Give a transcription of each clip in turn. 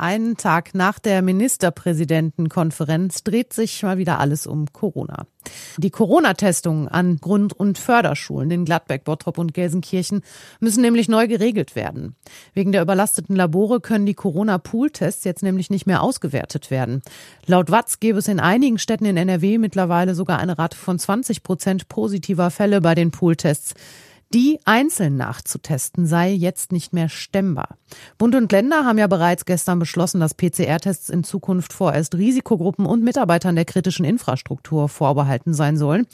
Einen Tag nach der Ministerpräsidentenkonferenz dreht sich mal wieder alles um Corona. Die Corona-Testungen an Grund- und Förderschulen in Gladbeck, Bottrop und Gelsenkirchen müssen nämlich neu geregelt werden. Wegen der überlasteten Labore können die Corona-Pool-Tests jetzt nämlich nicht mehr ausgewertet werden. Laut Watz gäbe es in einigen Städten in NRW mittlerweile sogar eine Rate von 20 Prozent positiver Fälle bei den Pool-Tests. Die einzeln nachzutesten sei jetzt nicht mehr stemmbar. Bund und Länder haben ja bereits gestern beschlossen, dass PCR-Tests in Zukunft vorerst Risikogruppen und Mitarbeitern der kritischen Infrastruktur vorbehalten sein sollen.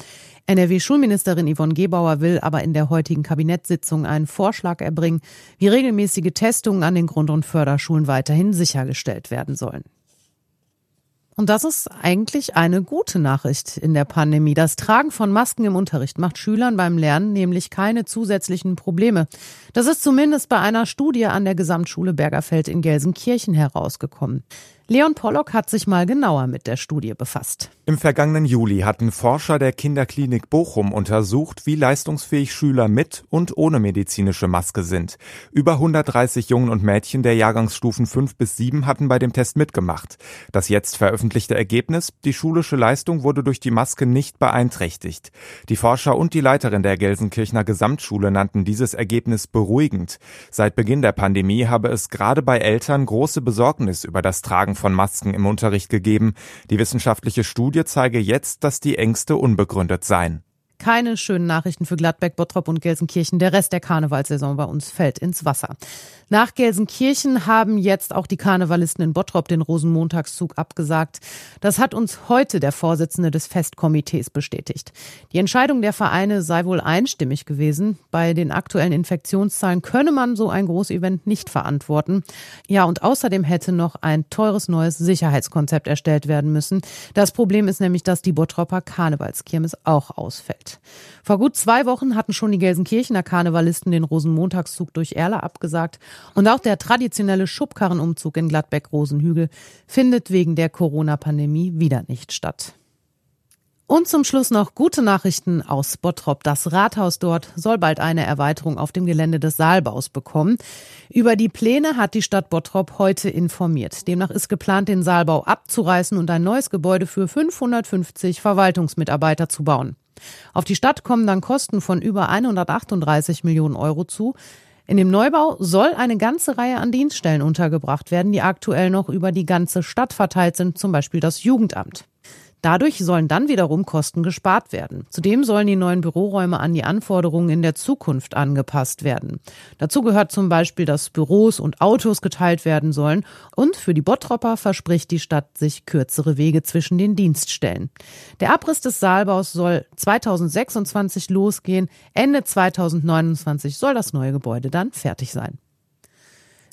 NRW-Schulministerin Yvonne Gebauer will aber in der heutigen Kabinettssitzung einen Vorschlag erbringen, wie regelmäßige Testungen an den Grund- und Förderschulen weiterhin sichergestellt werden sollen. Und das ist eigentlich eine gute Nachricht in der Pandemie. Das Tragen von Masken im Unterricht macht Schülern beim Lernen nämlich keine zusätzlichen Probleme. Das ist zumindest bei einer Studie an der Gesamtschule Bergerfeld in Gelsenkirchen herausgekommen. Leon Pollock hat sich mal genauer mit der Studie befasst. Im vergangenen Juli hatten Forscher der Kinderklinik Bochum untersucht, wie leistungsfähig Schüler mit und ohne medizinische Maske sind. Über 130 Jungen und Mädchen der Jahrgangsstufen 5 bis 7 hatten bei dem Test mitgemacht. Das jetzt veröffentlichte Ergebnis, die schulische Leistung wurde durch die Maske nicht beeinträchtigt. Die Forscher und die Leiterin der Gelsenkirchener Gesamtschule nannten dieses Ergebnis beruhigend. Seit Beginn der Pandemie habe es gerade bei Eltern große Besorgnis über das Tragen von Masken im Unterricht gegeben. Die wissenschaftliche Studie zeige jetzt, dass die Ängste unbegründet seien. Keine schönen Nachrichten für Gladbeck, Bottrop und Gelsenkirchen. Der Rest der Karnevalsaison bei uns fällt ins Wasser. Nach Gelsenkirchen haben jetzt auch die Karnevalisten in Bottrop den Rosenmontagszug abgesagt. Das hat uns heute der Vorsitzende des Festkomitees bestätigt. Die Entscheidung der Vereine sei wohl einstimmig gewesen. Bei den aktuellen Infektionszahlen könne man so ein Großevent nicht verantworten. Ja, und außerdem hätte noch ein teures neues Sicherheitskonzept erstellt werden müssen. Das Problem ist nämlich, dass die Bottropper Karnevalskirmes auch ausfällt. Vor gut zwei Wochen hatten schon die Gelsenkirchener Karnevalisten den Rosenmontagszug durch Erla abgesagt. Und auch der traditionelle Schubkarrenumzug in Gladbeck-Rosenhügel findet wegen der Corona-Pandemie wieder nicht statt. Und zum Schluss noch gute Nachrichten aus Bottrop. Das Rathaus dort soll bald eine Erweiterung auf dem Gelände des Saalbaus bekommen. Über die Pläne hat die Stadt Bottrop heute informiert. Demnach ist geplant, den Saalbau abzureißen und ein neues Gebäude für 550 Verwaltungsmitarbeiter zu bauen. Auf die Stadt kommen dann Kosten von über 138 Millionen Euro zu. In dem Neubau soll eine ganze Reihe an Dienststellen untergebracht werden, die aktuell noch über die ganze Stadt verteilt sind, zum Beispiel das Jugendamt. Dadurch sollen dann wiederum Kosten gespart werden. Zudem sollen die neuen Büroräume an die Anforderungen in der Zukunft angepasst werden. Dazu gehört zum Beispiel, dass Büros und Autos geteilt werden sollen und für die Bottropper verspricht die Stadt sich kürzere Wege zwischen den Dienststellen. Der Abriss des Saalbaus soll 2026 losgehen. Ende 2029 soll das neue Gebäude dann fertig sein.